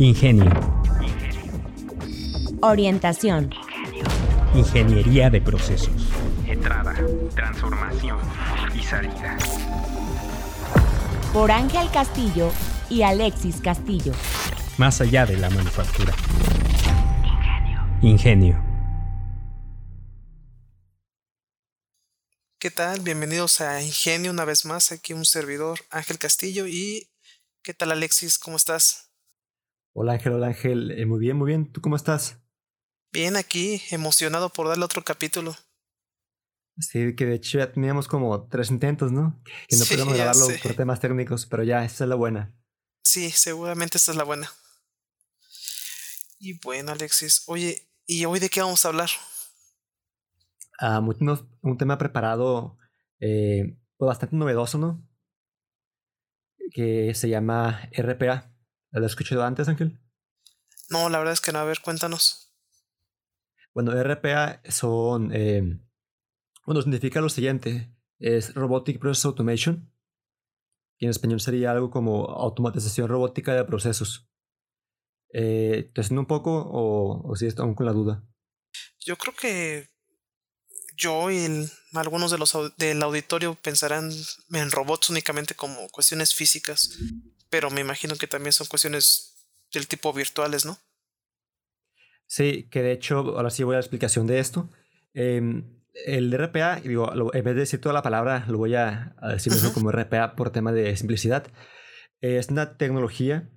Ingenio. Orientación. Ingeniería de procesos. Entrada, transformación y salida. Por Ángel Castillo y Alexis Castillo. Más allá de la manufactura. Ingenio. ¿Qué tal? Bienvenidos a Ingenio una vez más. Aquí un servidor, Ángel Castillo. ¿Y qué tal, Alexis? ¿Cómo estás? Hola Ángel, hola Ángel. Eh, muy bien, muy bien. ¿Tú cómo estás? Bien, aquí, emocionado por darle otro capítulo. Sí, que de hecho ya teníamos como tres intentos, ¿no? Que no Sí, podíamos grabarlo por temas técnicos, pero ya, esa es la buena. Sí, seguramente esta es la buena. Y bueno, Alexis. Oye, ¿y hoy de qué vamos a hablar? Ah, unos- un tema preparado eh, pues bastante novedoso, ¿no? Que se llama RPA. ¿Lo has escuchado antes, Ángel? No, la verdad es que no. A ver, cuéntanos. Bueno, RPA son. eh, bueno, significa lo siguiente: es Robotic Process Automation. Y en español sería algo como automatización robótica de procesos. Eh, ¿Te suena un poco o, o si estás aún con la duda? Yo creo que yo y el- algunos de los del auditorio pensarán en robots únicamente como cuestiones físicas, pero me imagino que también son cuestiones del tipo virtuales, ¿no? Sí, que de hecho, ahora sí voy a la explicación de esto. Em, el RPA, digo, lo- en vez de decir toda la palabra, lo voy a, a decir eso Ujú. como RPA por tema de simplicidad. Es una tecnología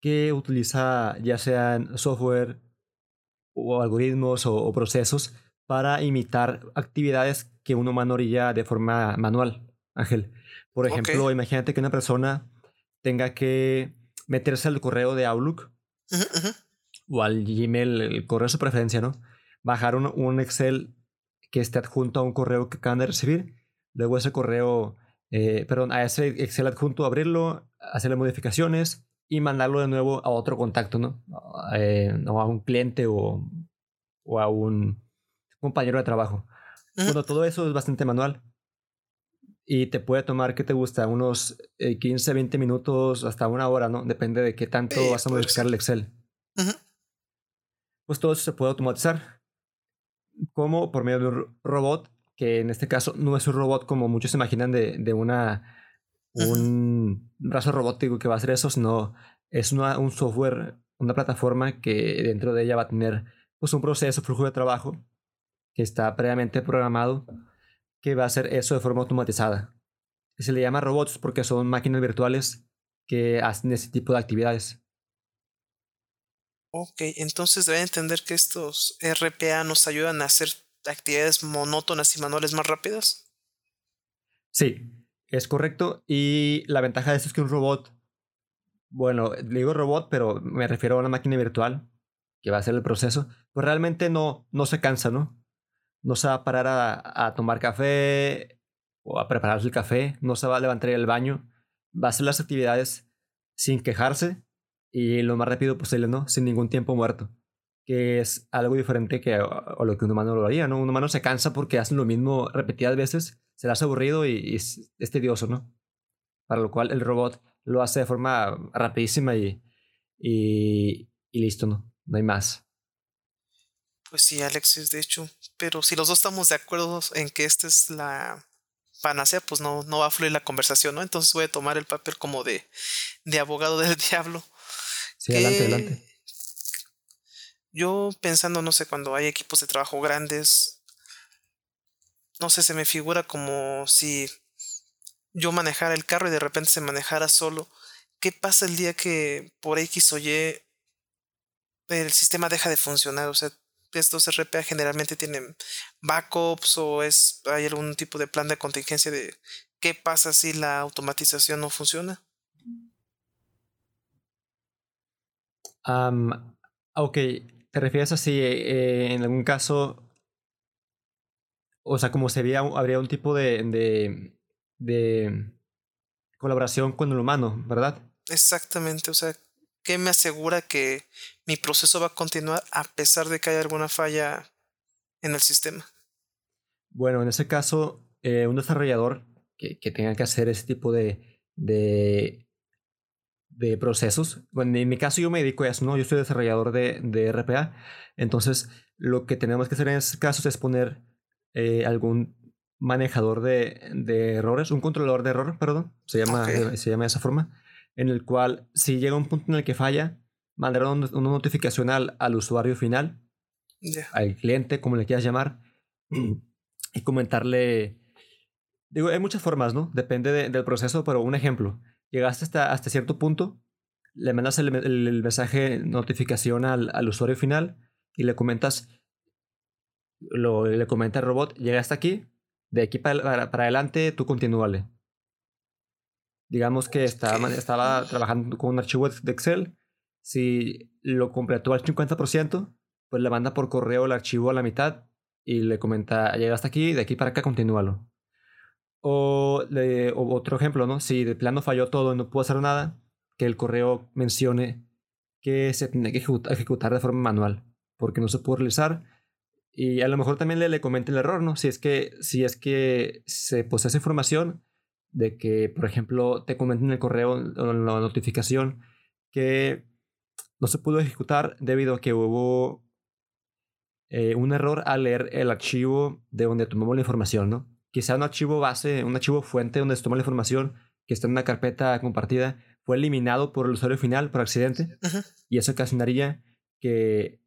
que utiliza ya sean software o algoritmos o, o procesos para imitar actividades que un humano haría de forma manual, Ángel. Por ejemplo, imagínate que una persona tenga que meterse al correo de Outlook o al Gmail, el correo de su preferencia, ¿no? Bajar un, un Excel que esté adjunto a un correo que acaban de recibir, luego ese correo, eh, perdón, a ese Excel adjunto abrirlo, hacerle modificaciones y mandarlo de nuevo a otro contacto, ¿no? Eh, o a un cliente o, o a un compañero de trabajo. Bueno, todo eso es bastante manual. Y te puede tomar, ¿qué te gusta? Unos eh, 15, 20 minutos, hasta una hora, ¿no? Depende de qué tanto Eh, vas a puede modificar ser. el Excel Ujú. pues todo eso se puede automatizar. Como por medio de un ro- robot, que en este caso no es un robot como muchos se imaginan de, de una un brazo robótico que va a hacer eso, sino es una- un software, una plataforma que dentro de ella va a tener pues un proceso, flujo de trabajo que está previamente programado que va a hacer eso de forma automatizada. Se le llama robots porque son máquinas virtuales que hacen ese tipo de actividades. Ok, entonces deben entender que estos RPA nos ayudan a hacer actividades monótonas y manuales más rápidas. Sí, es correcto. Y la ventaja de esto es que un robot, bueno, digo robot, pero me refiero a una máquina virtual que va a hacer el proceso, pues realmente no, no se cansa, ¿no? No se va a parar a, tomar café o a prepararse el café, no se va a levantar del baño, va a hacer las actividades sin quejarse y lo más rápido posible, ¿no? Sin ningún tiempo muerto. Que es algo diferente que a, lo que un humano lo haría, ¿no? Un humano se cansa porque hacen lo mismo repetidas veces, se le hace aburrido y, y es, es tedioso, ¿no? Para lo cual el robot lo hace de forma rapidísima y, y, y listo, ¿no? No hay más. Pues sí, Alexis, de hecho. Pero si los dos estamos de acuerdo en que esta es la panacea, pues no, no va a fluir la conversación, ¿no? Entonces voy a tomar el papel como de, de abogado del diablo. Sí, adelante, adelante. Yo pensando, no sé, cuando hay equipos de trabajo grandes, no sé, se me figura como si yo manejara el carro y de repente se manejara solo. ¿Qué pasa el día que por X o Y el sistema deja de funcionar? O sea, estos RPA generalmente tienen backups o es hay algún tipo de plan de contingencia de qué pasa si la automatización no funciona. Am, ok, ¿te refieres a si eh, en algún caso, o sea, como sería, habría un tipo de, de, de colaboración con el humano, ¿verdad? Exactamente, o sea, ¿qué me asegura que mi proceso va a continuar a pesar de que haya alguna falla en el sistema? Bueno, en ese caso, eh, un desarrollador que, que tenga que hacer ese tipo de, de, de procesos. Bueno, en mi caso yo me dedico a eso, ¿no? Yo soy desarrollador de, de RPA. Entonces, lo que tenemos que hacer en estos casos es poner eh, algún manejador de, de, errores, un controlador de error, perdón, se llama, okay. se llama de esa forma, en el cual si llega un punto en el que falla, mandará una, notificación al, al, usuario final, yeah. al cliente, como le quieras llamar, y comentarle... Digo, hay muchas formas, ¿no? Depende de, del proceso, pero un ejemplo. Llegaste hasta, hasta cierto punto, le mandas el, el, el mensaje notificación al, al, usuario final y le comentas, lo, le comenta el robot, llegaste aquí, de aquí para, para, para adelante tú continúale. Digamos que estaba, estaba trabajando con un archivo de Excel, si lo completó al 50%, pues le manda por correo el archivo a la mitad y le comenta, llegaste aquí, de aquí para acá continúalo. O, le, o otro ejemplo, ¿no? Si de plano falló todo y no pudo hacer nada, que el correo mencione que se tiene que ejecutar de forma manual, porque no se pudo realizar. Y a lo mejor también le, le comente el error, ¿no? Si es que, si es que se posee esa información de que, por ejemplo, te comenten en el correo o en la notificación que no se pudo ejecutar debido a que hubo eh, un error al leer el archivo de donde tomamos la información, ¿no? Quizá un archivo base, un archivo fuente donde se toma la información que está en una carpeta compartida fue eliminado por el usuario final por accidente y eso ocasionaría que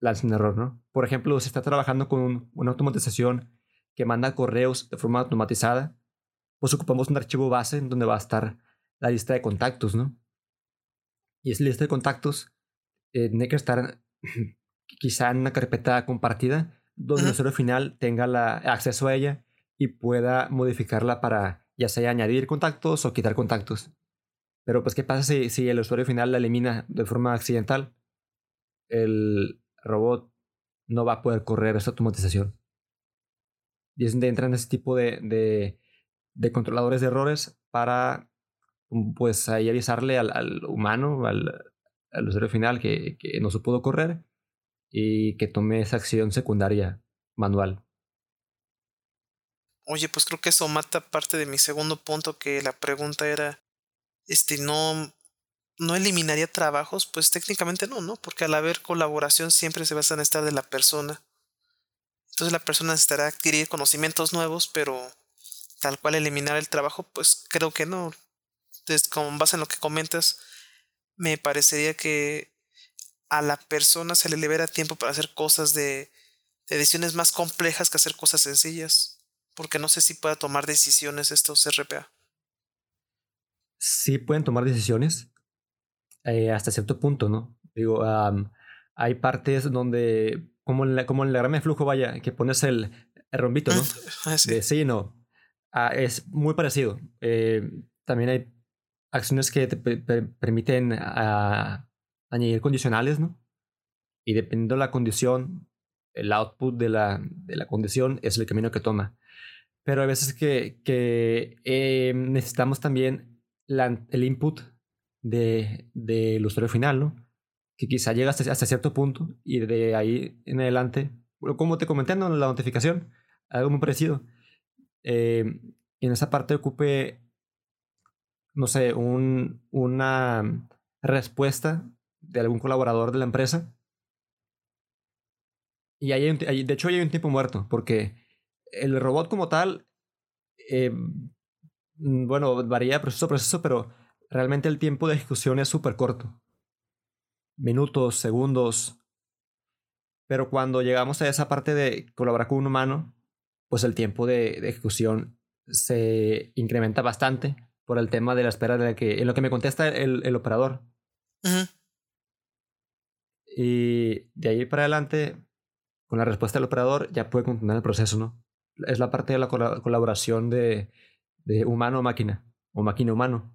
lance un error, ¿no? Por ejemplo, se está trabajando con un, una automatización que manda correos de forma automatizada, pues ocupamos un archivo base donde va a estar la lista de contactos, ¿no? Y esa lista de contactos eh, tiene que estar quizá en una carpeta compartida donde uh -huh. el usuario final tenga la, acceso a ella y pueda modificarla para ya sea añadir contactos o quitar contactos. Pero pues, ¿qué pasa si, si el usuario final la elimina de forma accidental? El robot no va a poder correr esa automatización. Y es donde entran ese tipo de, de, de controladores de errores para pues ahí avisarle al, humano, al, al, usuario final que, que no se pudo correr y que tome esa acción secundaria manual. Oye, pues creo que eso mata parte de mi segundo punto, que la pregunta era, este, no, no eliminaría trabajos, pues técnicamente no, ¿no? Porque al haber colaboración siempre se va a necesitar de la persona. Entonces la persona necesitará adquirir conocimientos nuevos, pero tal cual eliminar el trabajo, pues creo que no. Entonces, con base en lo que comentas, me parecería que a la persona se le libera tiempo para hacer cosas de, de decisiones más complejas que hacer cosas sencillas porque no sé si pueda tomar decisiones estos RPA. Sí pueden tomar decisiones eh, hasta cierto punto, ¿no? Digo, um, hay partes donde, como en, la, como en el diagrama de flujo, vaya, que pones el, el rombito, ¿no? sí. De sí y no. Ah, es muy parecido. Eh, también hay acciones que te permiten uh, añadir condicionales, ¿no? Y dependiendo de la condición, el output de la, de la condición es el camino que toma. Pero hay veces que, que eh, necesitamos también la, el input del de, de usuario final, ¿no? Que quizá llega hasta, hasta, cierto punto y de ahí en adelante, como te comenté en la notificación, algo muy parecido. Eh, en esa parte ocupe, no sé, un, una respuesta de algún colaborador de la empresa. Y hay, de hecho, hay un tiempo muerto, porque el robot como tal, eh, bueno, varía proceso a proceso, pero realmente el tiempo de ejecución es súper corto. Minutos, segundos. Pero cuando llegamos a esa parte de colaborar con un humano, pues el tiempo de, de ejecución se incrementa bastante por el tema de la espera de que, en lo que me contesta el, el operador. Uh -huh. Y de ahí para adelante, con la respuesta del operador, ya puede continuar el proceso, ¿no? es la parte de la col colaboración de, de humano-máquina o máquina-humano.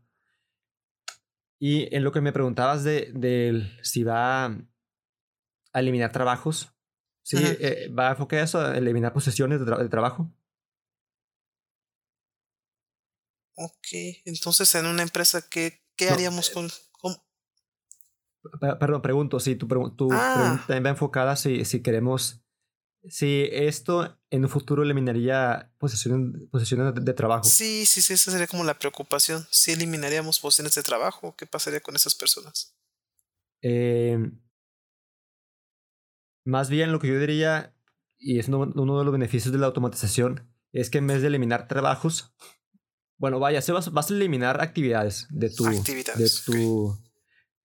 Y en lo que me preguntabas de, de si va a eliminar trabajos, ¿sí? Eh, ¿Va a enfocar eso a eliminar posesiones de, tra de, trabajo? Ok, entonces en una empresa, ¿qué, qué no, haríamos con...? con... Perdón, pregunto, si tu, tu ah. pregunta también va enfocada si, si queremos si esto en un futuro eliminaría posiciones, posiciones de, de trabajo. Sí, sí, sí, esa sería como la preocupación. Si eliminaríamos posiciones de trabajo, ¿qué pasaría con esas personas? Eh, más bien lo que yo diría, y es uno, uno de los beneficios de la automatización, es que en vez de eliminar trabajos, bueno, vaya, se vas, vas a eliminar actividades de tu, de tu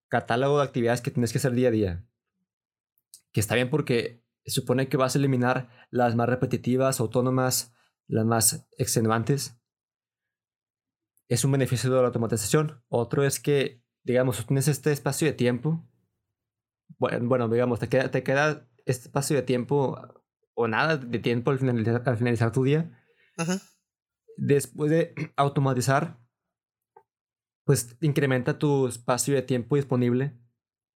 catálogo de actividades que tienes que hacer día a día. Que está bien porque se supone que vas a eliminar las más repetitivas, autónomas, las más extenuantes. Es un beneficio de la automatización. Otro es que, digamos, tienes este espacio de tiempo. Bueno, digamos, te queda, te queda este espacio de tiempo o nada de tiempo al finalizar, al finalizar tu día. Ujú. Después de automatizar, pues incrementa tu espacio de tiempo disponible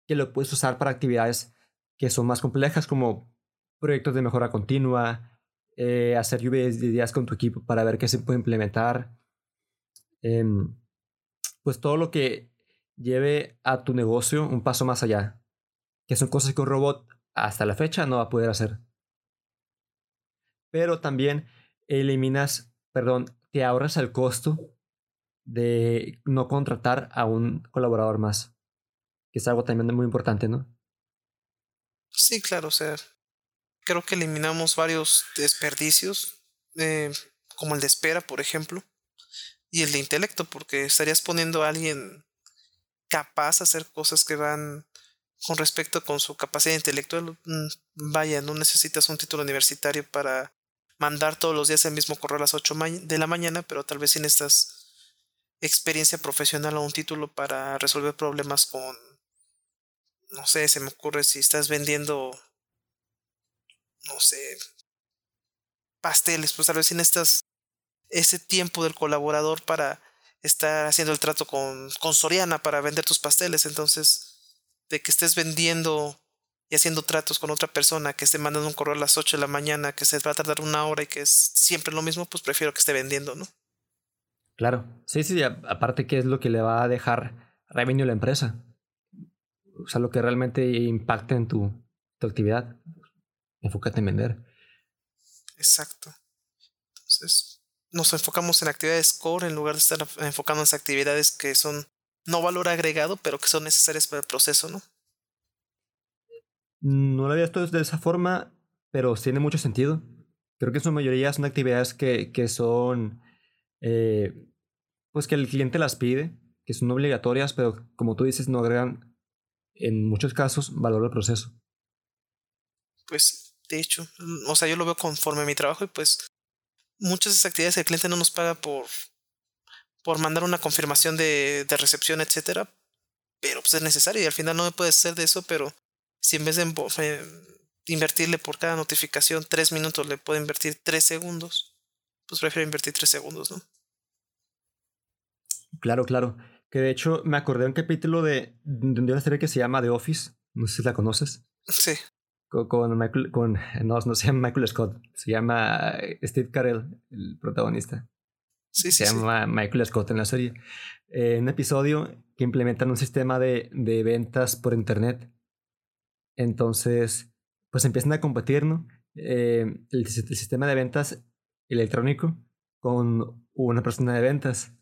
que lo puedes usar para actividades que son más complejas como proyectos de mejora continua, eh, hacer lluvias de ideas con tu equipo para ver qué se puede implementar. Em, pues todo lo que lleve a tu negocio un paso más allá, que son cosas que un robot hasta la fecha no va a poder hacer. Pero también eliminas, perdón, te ahorras el costo de no contratar a un colaborador más, que es algo también muy importante, ¿no? Sí, claro, o sea, creo que eliminamos varios desperdicios, eh, como el de espera, por ejemplo, y el de intelecto, porque estarías poniendo a alguien capaz de hacer cosas que van con respecto con su capacidad intelectual. Mm, Vaya, no necesitas un título universitario para mandar todos los días el mismo correo a las 8 ma- de la mañana, pero tal vez sí necesitas experiencia profesional o un título para resolver problemas con, no sé, se me ocurre si estás vendiendo, no sé, pasteles, pues tal vez sí necesitas ese tiempo del colaborador para estar haciendo el trato con, con Soriana para vender tus pasteles. Entonces, de que estés vendiendo y haciendo tratos con otra persona, que esté mandando un correo a las 8 de la mañana, que se va a tardar una hora y que es siempre lo mismo, pues prefiero que esté vendiendo, ¿no? Claro. Sí, sí, aparte que es lo que le va a dejar revenue a la empresa. O sea, lo que realmente impacta en tu, tu actividad. Enfócate en vender. Exacto. Entonces, nos enfocamos en actividades core en lugar de estar enfocándonos en actividades que son no valor agregado, pero que son necesarias para el proceso, ¿no? No lo había visto de esa forma, pero tiene mucho sentido. Creo que en su mayoría son actividades que, que son, eh, pues que el cliente las pide, que son obligatorias, pero como tú dices, no agregan en muchos casos valor al proceso. Pues, de hecho, mm, o sea, yo lo veo conforme a mi trabajo y pues muchas de esas actividades el cliente no nos paga por, por mandar una confirmación de, de recepción, etcétera, pero pues es necesario y al final no me puede hacer de eso, pero si en vez de eh, invertirle por cada notificación tres minutos le puedo invertir tres segundos, pues prefiero invertir tres segundos, ¿no? Claro, claro. Que de hecho me acordé de un capítulo de, de una serie que se llama The Office. No sé si la conoces. Sí, Con, con Michael, con, no, no se llama Michael Scott, se llama eh, Steve Carell, el protagonista. Sí, sí. se sí. llama Michael Scott en la serie. Eh, un episodio que implementan un sistema de, de ventas por internet. Entonces, pues empiezan a competir, ¿no? Eh, el, el sistema de ventas electrónico con una persona de ventas.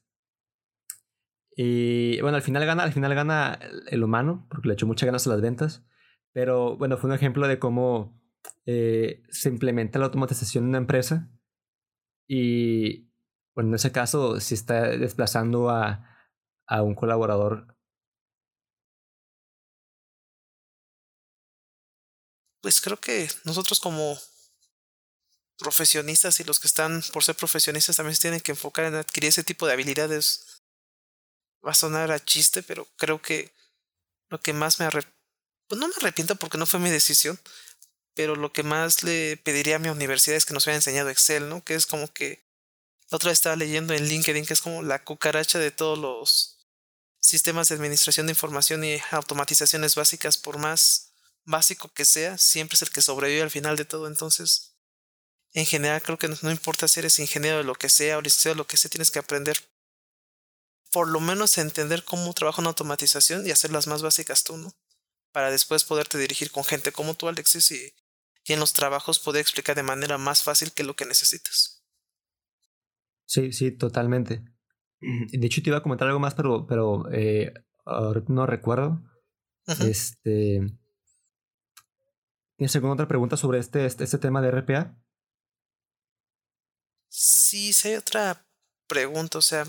Y bueno, al final gana, al final gana el- el humano, porque le echó muchas ganas a las ventas. Pero bueno, fue un ejemplo de cómo eh, se implementa la automatización en una empresa. Y bueno, en ese caso, si está desplazando a, a un colaborador. Pues creo que nosotros como profesionistas y los que están por ser profesionistas también se tienen que enfocar en adquirir ese tipo de habilidades. Va a sonar a chiste, pero creo que lo que más me arrepiento, pues no me arrepiento porque no fue mi decisión, pero lo que más le pediría a mi universidad es que nos hubiera enseñado Excel, ¿no? Que es como que la otra vez estaba leyendo en LinkedIn que es como la cucaracha de todos los sistemas de administración de información y automatizaciones básicas, por más básico que sea, siempre es el que sobrevive al final de todo. Entonces, en general, creo que no, importa si eres ingeniero de lo que sea o licenciado lo que sea, tienes que aprender por lo menos entender cómo trabaja una automatización y hacer las más básicas tú, ¿no? Para después poderte dirigir con gente como tú, Alexis, y y en los trabajos poder explicar de manera más fácil qué es lo que necesitas. Sí, sí, totalmente. De hecho, te iba a comentar algo más, pero, pero eh, no recuerdo. Este. ¿Tienes alguna otra pregunta sobre este, este, este, tema de RPA? Sí, sí hay otra pregunta, o sea,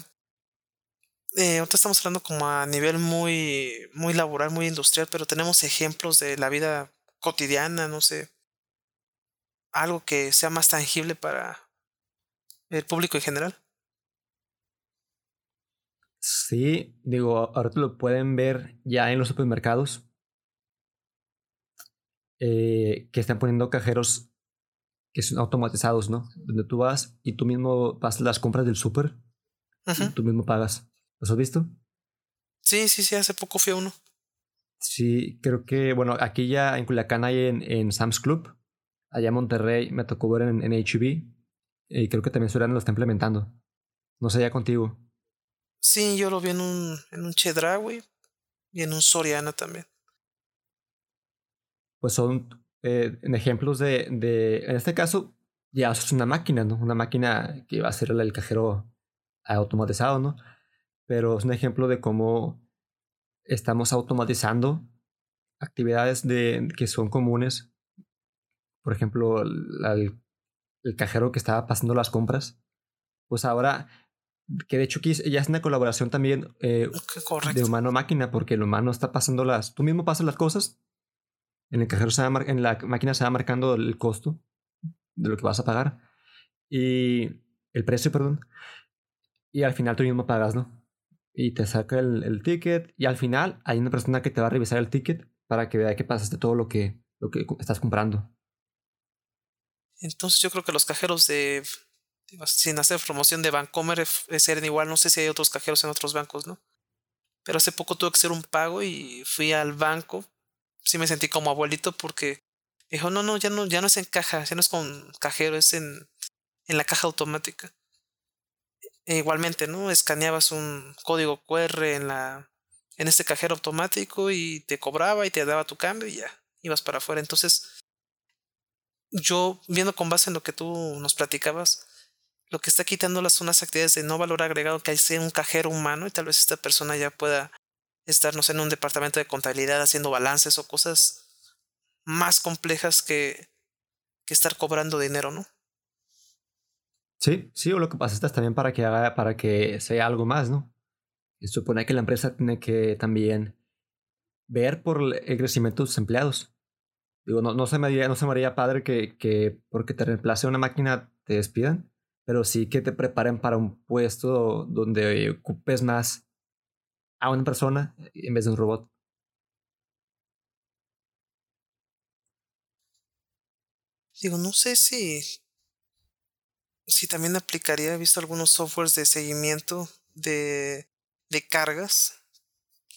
eh, ahorita estamos hablando como a nivel muy, muy laboral, muy industrial, pero tenemos ejemplos de la vida cotidiana, no sé, algo que sea más tangible para el público en general. Sí, digo, ahorita lo pueden ver ya en los supermercados eh, que están poniendo cajeros que son automatizados, ¿no? Donde tú vas y tú mismo vas las compras del súper y tú mismo pagas. ¿Los has visto? Sí, sí, sí, hace poco fui a uno. Sí, creo que, bueno, aquí ya en Culiacán hay en, en Sam's Club. Allá en Monterrey me tocó ver en, en HB. Y creo que también Soriana lo está implementando. No sé, ya contigo. Sí, yo lo vi en un, en un Chedraui y en un Soriana también. Pues son eh, ejemplos de, de, en este caso, ya es una máquina, ¿no? Una máquina que va a ser el cajero automatizado, ¿no? pero es un ejemplo de cómo estamos automatizando actividades de, que son comunes. Por ejemplo, el, cajero que estaba pasando las compras. Pues ahora, que de hecho ya es una colaboración también eh, de humano-máquina, porque el humano está pasando las... Tú mismo pasas las cosas. En el cajero se va en la máquina se va marcando el costo de lo que vas a pagar. Y el precio, perdón. Y al final tú mismo pagas, ¿no? y te saca el, ticket y al final hay una persona que te va a revisar el ticket para que vea que pasaste todo lo que, lo que estás comprando. Entonces yo creo que los cajeros de, sin hacer promoción de Bancomer serían igual, no sé si hay otros cajeros en otros bancos, ¿no? Pero hace poco tuve que hacer un pago y fui al banco, sí me sentí como abuelito porque dijo, no, no, ya no, ya no es en caja, ya no es con cajero, es en, en la caja automática. E igualmente, ¿no? Escaneabas un código QR en la en este cajero automático y te cobraba y te daba tu cambio y ya ibas para afuera. Entonces, yo viendo con base en lo que tú nos platicabas, lo que está quitando las actividades de no valor agregado que hay sea un cajero humano y tal vez esta persona ya pueda estar, no sé, en un departamento de contabilidad haciendo balances o cosas más complejas que, que estar cobrando dinero, ¿no? Sí, sí, o lo que pasa es también para que haga, para que sea algo más, ¿no? Y supone que la empresa tiene que también ver por el crecimiento de sus empleados. Digo, no, no, se me haría, no se me haría padre que, que porque te reemplace una máquina te despidan, pero sí que te preparen para un puesto donde ocupes más a una persona en vez de un robot. Digo, no sé si sí también aplicaría, he visto algunos softwares de seguimiento de, de cargas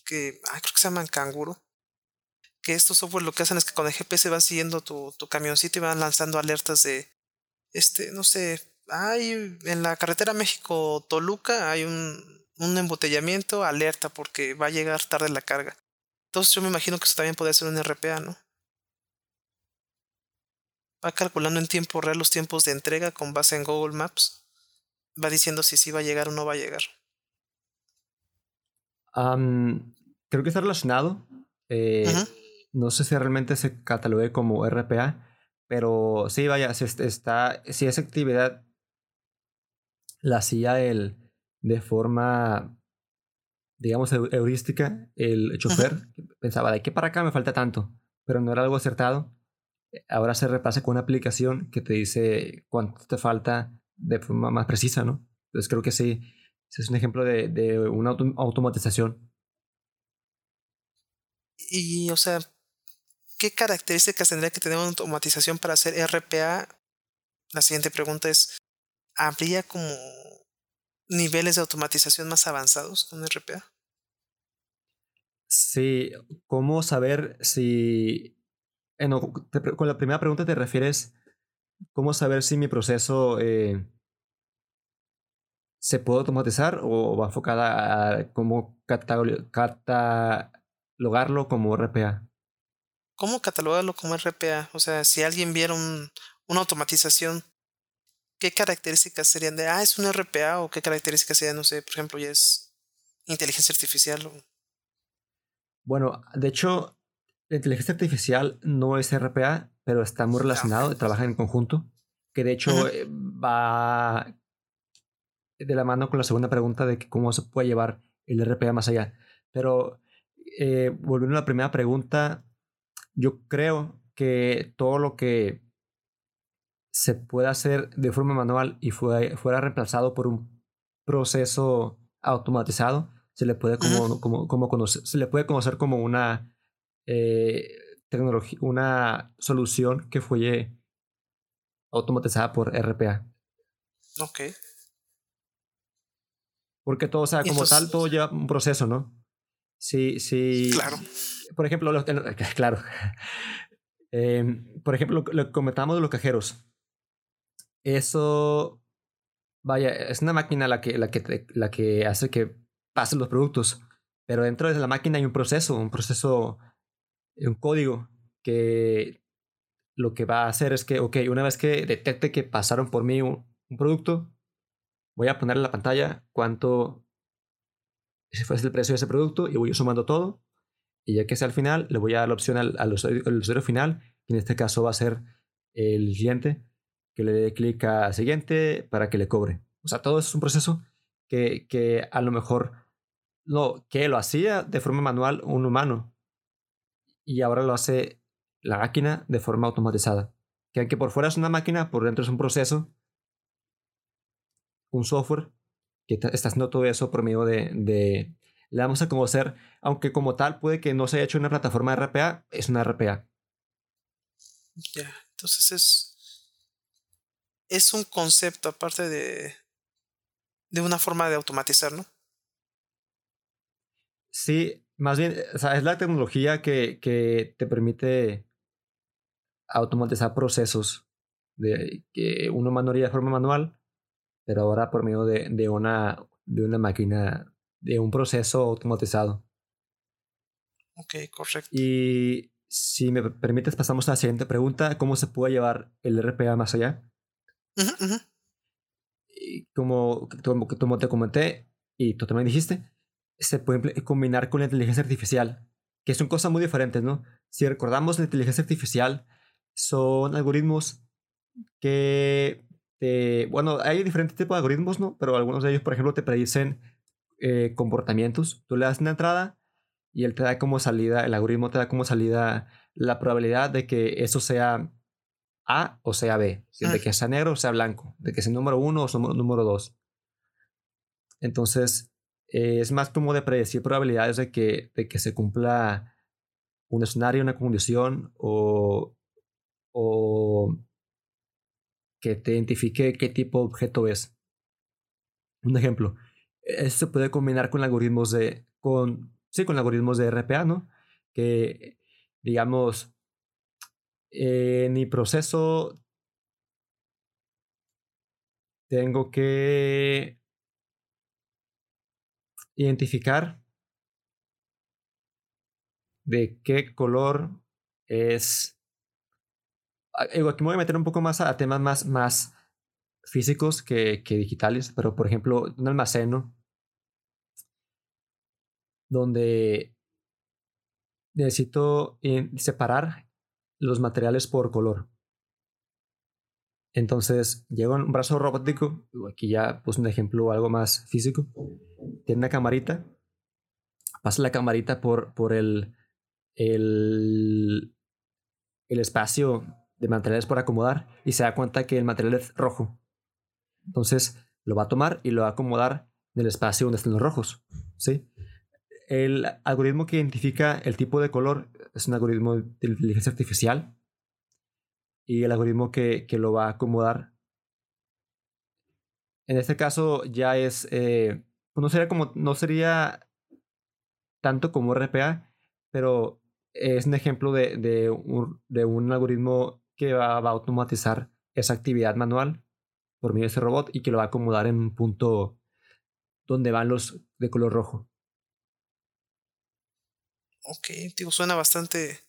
que creo que se llaman canguro. Que estos softwares lo que hacen es que con el GPS van siguiendo tu, tu camioncito y van lanzando alertas de este, no sé, hay en la carretera México-Toluca hay un, un embotellamiento, alerta porque va a llegar tarde la carga. Entonces yo me imagino que eso también podría ser un RPA, ¿no? va calculando en tiempo real los tiempos de entrega con base en Google Maps. Va diciendo si sí va a llegar o no va a llegar. creo que está relacionado. Eh, no sé si realmente se catalogue como RPA, pero sí, vaya, si, está, si esa actividad la hacía él de forma, digamos, heurística, el chofer pensaba, de aquí para acá me falta tanto, pero no era algo acertado ahora se repasa con una aplicación que te dice cuánto te falta de forma más precisa, ¿no? Entonces creo que sí, es un ejemplo de, de una automatización. Y, o sea, ¿qué características tendría que tener una automatización para hacer RPA? La siguiente pregunta es, ¿habría como niveles de automatización más avanzados con RPA? Sí, ¿cómo saber si eh, con la primera pregunta te refieres cómo saber si mi proceso eh, se puede automatizar o va enfocada a cómo catalogarlo como RPA. ¿Cómo catalogarlo como RPA? O sea, si alguien viera un, una automatización, ¿qué características serían de, ah, es un RPA o qué características serían, no sé, por ejemplo, ya es inteligencia artificial? O... Bueno, de hecho, la inteligencia artificial no es RPA, pero está muy relacionado, trabaja en conjunto, que de hecho eh, va de la mano con la segunda pregunta de cómo se puede llevar el RPA más allá. Pero eh, volviendo a la primera pregunta, yo creo que todo lo que se pueda hacer de forma manual y fuera, reemplazado por un proceso automatizado, se le puede como, como, como conocer, se le puede conocer como una eh, tecnología, una solución que fue automatizada por RPA. Ok. Porque todo, o sea, como tal, todo lleva un proceso, ¿no? Sí, sí. Claro. Por ejemplo, claro. Em, por ejemplo, lo, que comentamos de los cajeros. Eso, vaya, es una máquina la que, la que, la que hace que pasen los productos. Pero dentro de la máquina hay un proceso, un proceso, un código que lo que va a hacer es que, ok, una vez que detecte que pasaron por mí un, un producto, voy a poner en la pantalla cuánto ese fue el precio de ese producto y voy sumando todo. Y ya que sea al final, le voy a dar la opción al, usuario, final, que en este caso va a ser el cliente, que le dé clic a siguiente para que le cobre. O sea, todo eso es un proceso que, que a lo mejor no, que lo hacía de forma manual un humano y ahora lo hace la máquina de forma automatizada. Que aunque por fuera es una máquina, por dentro es un proceso, un software que está haciendo todo eso por medio de, de, le damos a conocer, aunque como tal puede que no se haya hecho una plataforma de RPA, es una RPA. Ya, entonces es, es un concepto aparte de, de una forma de automatizar, ¿no? Sí, más bien, o sea, es la tecnología que, que te permite automatizar procesos de que uno manoría de forma manual pero ahora por medio de, de, una, de una máquina, de un proceso automatizado. Ok, correcto. Y si me permites, pasamos a la siguiente pregunta. ¿Cómo se puede llevar el RPA más allá? Y como, como, como, te comenté, y tú también dijiste, se puede combinar con la inteligencia artificial, que son cosas muy diferentes, ¿no? Si recordamos, la inteligencia artificial son algoritmos que este, bueno, hay diferentes tipos de algoritmos, ¿no? Pero algunos de ellos, por ejemplo, te predicen eh, comportamientos. Tú le das una entrada y él te da como salida, el algoritmo te da como salida la probabilidad de que eso sea A o sea B, de ah. que sea negro o sea blanco, de que sea número uno o sea número dos. Entonces, eh, es más como de predecir probabilidades de que, de que se cumpla un escenario, una condición o, o que te identifique qué tipo de objeto es. Un ejemplo, esto se puede combinar con algoritmos de, con, sí, con algoritmos de RPA, ¿no? Que, digamos, en mi proceso tengo que identificar de qué color es Ah, aquí me voy a meter un poco más a, temas más, más físicos que, que, digitales, pero por ejemplo, un almacén, Donde necesito separar los materiales por color. Entonces, llega un brazo robótico, aquí ya puse un ejemplo algo más físico, tiene una camarita, pasa la camarita por, por el, el, el espacio de materiales por acomodar y se da cuenta que el material es rojo. Entonces lo va a tomar y lo va a acomodar en el espacio donde están los rojos. ¿sí? El algoritmo que identifica el tipo de color es un algoritmo de inteligencia artificial y el algoritmo que, que lo va a acomodar. En este caso ya es, eh, pues no sería como, no sería tanto como RPA, pero es un ejemplo de, de, un, de un algoritmo que va, a automatizar esa actividad manual por medio de ese robot y que lo va a acomodar en un punto donde van los de color rojo. Ok, tío, suena bastante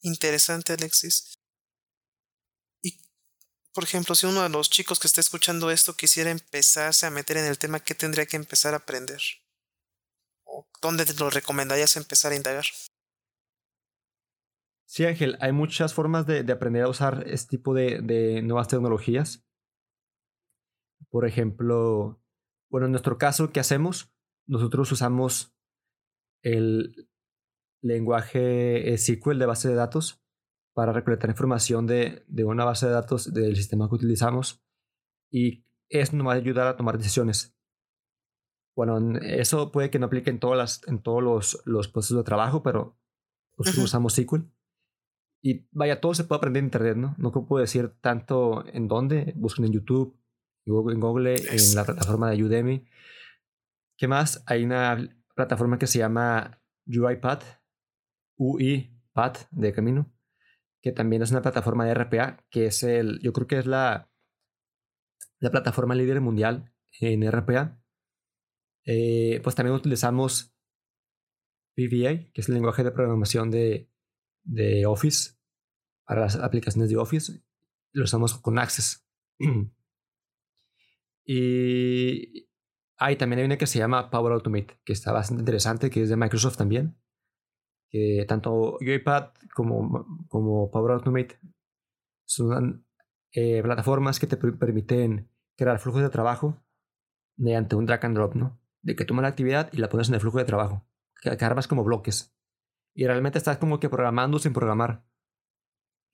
interesante, Alexis. Y, por ejemplo, si uno de los chicos que está escuchando esto quisiera empezarse a meter en el tema, ¿qué tendría que empezar a aprender? ¿O dónde te lo recomendarías empezar a indagar? Sí, Ángel, hay muchas formas de, aprender a usar este tipo de, de, nuevas tecnologías. Por ejemplo, bueno, en nuestro caso, ¿qué hacemos? Nosotros usamos el lenguaje eh, SQL de base de datos para recolectar información de, de una base de datos del sistema que utilizamos y eso nos va a ayudar a tomar decisiones. Bueno, eso puede que no aplique en, todas las, en todos los, los procesos de trabajo, pero nosotros usamos SQL. Y vaya, todo se puede aprender en Internet, ¿no? No puedo decir tanto en dónde, busquen en YouTube, en Google, en la plataforma de Udemy. ¿Qué más? Hay una plataforma que se llama UiPath, UiPath de camino, que también es una plataforma de RPA, que es el, yo creo que es la, la plataforma líder mundial en RPA. Eh, pues también utilizamos VBA, que es el lenguaje de programación de, de Office, para las aplicaciones de Office. Lo usamos con Access. y hay también una que se llama Power Automate, que está bastante interesante, que es de Microsoft también. Que tanto UiPath como, como Power Automate son eh, plataformas que te permiten crear flujos de trabajo mediante un drag and drop, ¿no? De que tomas la actividad y la pones en el flujo de trabajo. Que, que como bloques. Y realmente estás como que programando sin programar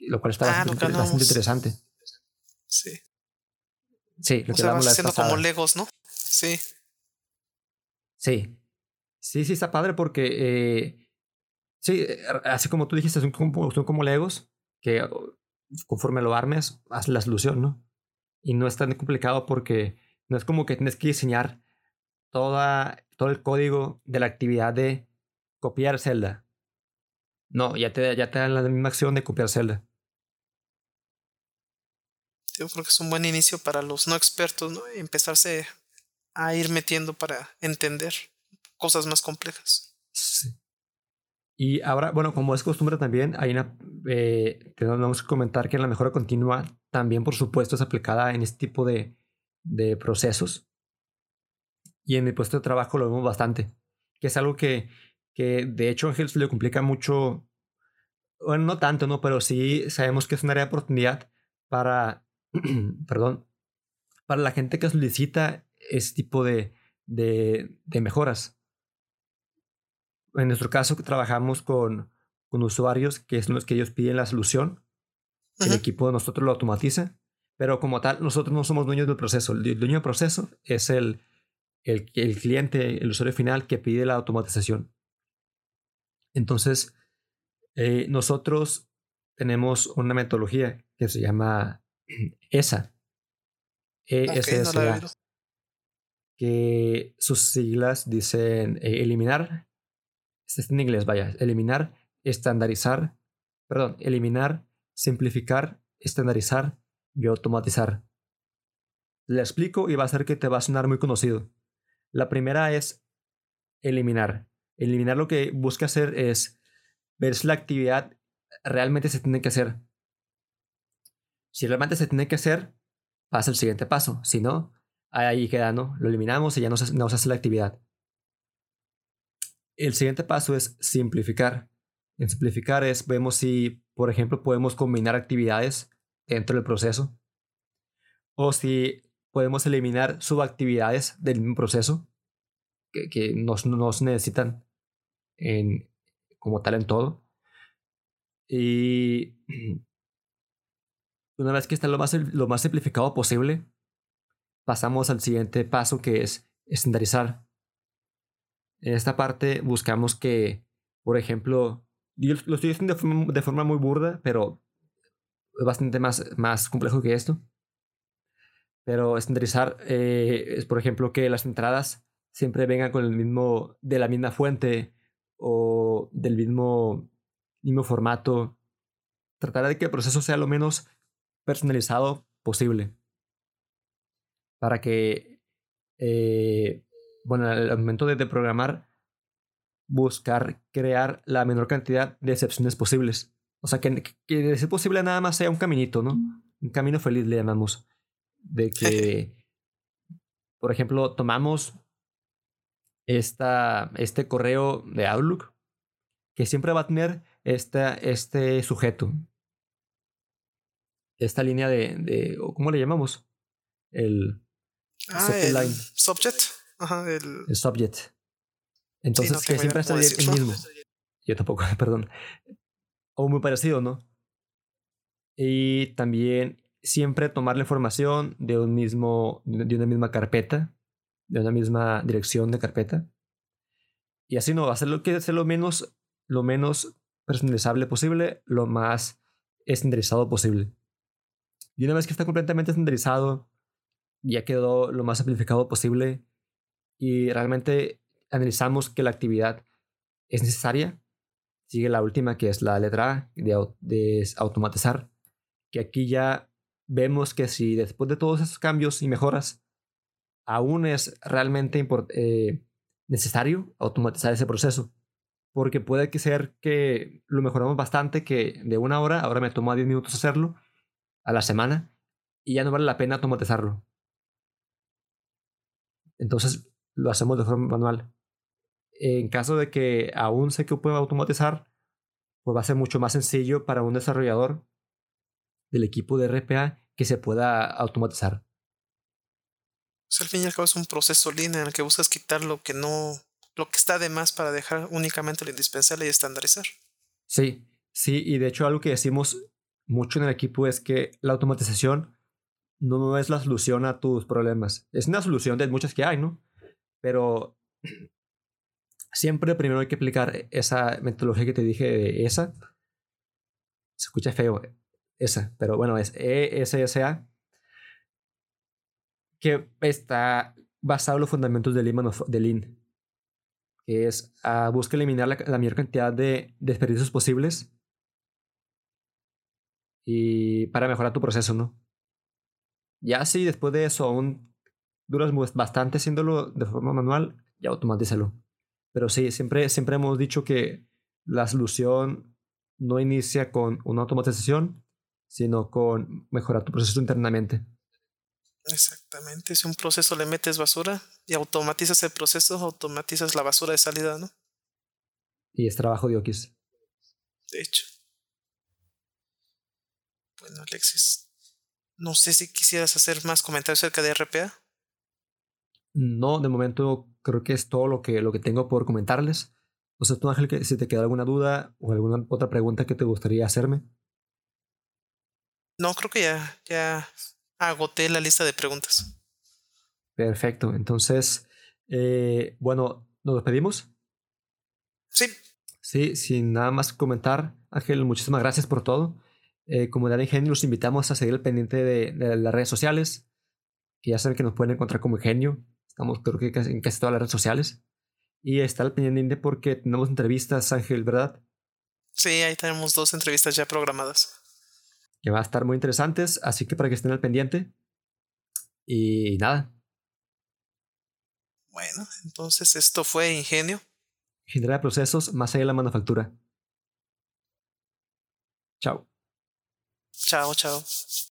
lo cual está ah, bastante, interesante. Sí. Sí, lo que sea, haciendo como Legos, ¿no? Sí. Sí. Sí, sí, está padre porque. Eh, sí, así como tú dijiste, son como, son como Legos que conforme lo armes, haces la solución, ¿no? Y no es tan complicado porque no es como que tienes que diseñar toda, todo el código de la actividad de copiar celda. No, ya te, ya te dan la misma acción de copiar celda. Yo creo que es un buen inicio para los no expertos, ¿no? Empezarse a ir metiendo para entender cosas más complejas. Sí. Y ahora, bueno, como es costumbre también, hay una, eh, tenemos que comentar que la mejora continua también, por supuesto, es aplicada en este tipo de, de procesos. Y en mi puesto de trabajo lo vemos bastante, que es algo que, que de hecho Ángel se le complica mucho, bueno, no tanto, ¿no? Pero sí sabemos que es un área de oportunidad para perdón, para la gente que solicita ese tipo de, de, mejoras. En nuestro caso, trabajamos con, con usuarios que son los que ellos piden la solución. El equipo de nosotros lo automatiza, pero como tal, nosotros no somos dueños del proceso. El dueño del proceso es el, el, el cliente, el usuario final que pide la automatización. Entonces, eh, nosotros tenemos una metodología que se llama esa. ESSA. que sus siglas dicen eh, eliminar. Este es en inglés, vaya. Eliminar, estandarizar. Perdón, eliminar, simplificar, estandarizar y automatizar. Le explico y va a ser que te va a sonar muy conocido. La primera es eliminar. Eliminar lo que busca hacer es ver si la actividad realmente se tiene que hacer. Si realmente se tiene que hacer, pasa el siguiente paso. Si no, ahí queda, ¿no? Lo eliminamos y ya no se, hace la actividad. El siguiente paso es simplificar. En simplificar es, vemos si, por ejemplo, podemos combinar actividades dentro del proceso. O si podemos eliminar subactividades del mismo proceso que, que nos, nos necesitan en, como tal en todo. Y una vez que está lo más, lo más simplificado posible, pasamos al siguiente paso que es estandarizar. En esta parte buscamos que, por ejemplo, yo lo estoy diciendo de forma, muy burda, pero es bastante más, más complejo que esto. Pero estandarizar eh, es, por ejemplo, que las entradas siempre vengan con el mismo, de la misma fuente o del mismo, mismo formato. Tratar de que el proceso sea lo menos personalizado posible. Para que, eh, bueno, al momento de, programar, buscar crear la menor cantidad de excepciones posibles. O sea, que, que de ser posible nada más sea un caminito, ¿no? Un camino feliz le llamamos. De que, por ejemplo, tomamos esta, este correo de Outlook que siempre va a tener esta, este sujeto. Esta línea de, de ¿cómo le llamamos? El, Ah, subject el line. subject. Ajá, el... el subject. Entonces, no que siempre está el mismo. Yo tampoco, perdón. O muy parecido, ¿no? Y también siempre tomar la información de un mismo, de una misma carpeta, de una misma dirección de carpeta. Y así no, hacerlo que sea lo menos, lo menos personalizable posible, lo más estandarizado posible. Y una vez que está completamente estandarizado, ya quedó lo más simplificado posible y realmente analizamos que la actividad es necesaria, sigue la última que es la letra A de, de automatizar, que aquí ya vemos que si después de todos esos cambios y mejoras, aún es realmente eh, necesario automatizar ese proceso. Porque puede que ser que lo mejoramos bastante, que de una hora ahora me toma 10 minutos hacerlo a la semana y ya no vale la pena automatizarlo. Entonces lo hacemos de forma manual. En caso de que aún se que pueda automatizar, pues va a ser mucho más sencillo para un desarrollador del equipo de RPA que se pueda automatizar. Sea, al fin y al cabo es un proceso lean en el que buscas quitar lo que no, lo que está de más para dejar únicamente lo indispensable y estandarizar. Sí, sí, y de hecho algo que decimos mucho en el equipo es que la automatización no es la solución a tus problemas. Es una solución de muchas que hay, ¿no? Pero siempre primero hay que aplicar esa metodología que te dije esa. Se escucha feo, esa, pero bueno, es ESSA, que está basado en los fundamentos del Lean, de Lean que es ah, busca eliminar la, la mayor cantidad de desperdicios posibles y para mejorar tu proceso, ¿no? Ya si después de eso aún duras bastante haciéndolo de forma manual, ya automatízalo. Pero sí, siempre, siempre hemos dicho que la solución no inicia con una automatización, sino con mejorar tu proceso internamente. Exactamente. Si a un proceso le metes basura y automatizas el proceso, automatizas la basura de salida, ¿no? Y es trabajo de Okis. De hecho. Bueno, Alexis. No sé si quisieras hacer más comentarios acerca de RPA. No, de momento creo que es todo lo que, lo que tengo por comentarles. O sea, tú Ángel, que si te queda alguna duda o alguna otra pregunta que te gustaría hacerme. No, creo que ya, ya agoté la lista de preguntas. Perfecto. Entonces, eh, bueno, nos despedimos. Sí, Sí, sin nada más que comentar, Ángel, muchísimas gracias por todo. Eh, Comunidad de Ingenio, los invitamos a seguir al pendiente de, de las redes sociales, que ya saben que nos pueden encontrar como Ingenio. Estamos creo que en casi todas las redes sociales. Y estar al pendiente porque tenemos entrevistas, Ángel, ¿verdad? sí, ahí tenemos dos entrevistas ya programadas. Que van a estar muy interesantes, así que para que estén al pendiente. Y nada, Bueno, entonces esto fue Ingenio. generar procesos más allá de la manufactura. Chao. Chao, chao.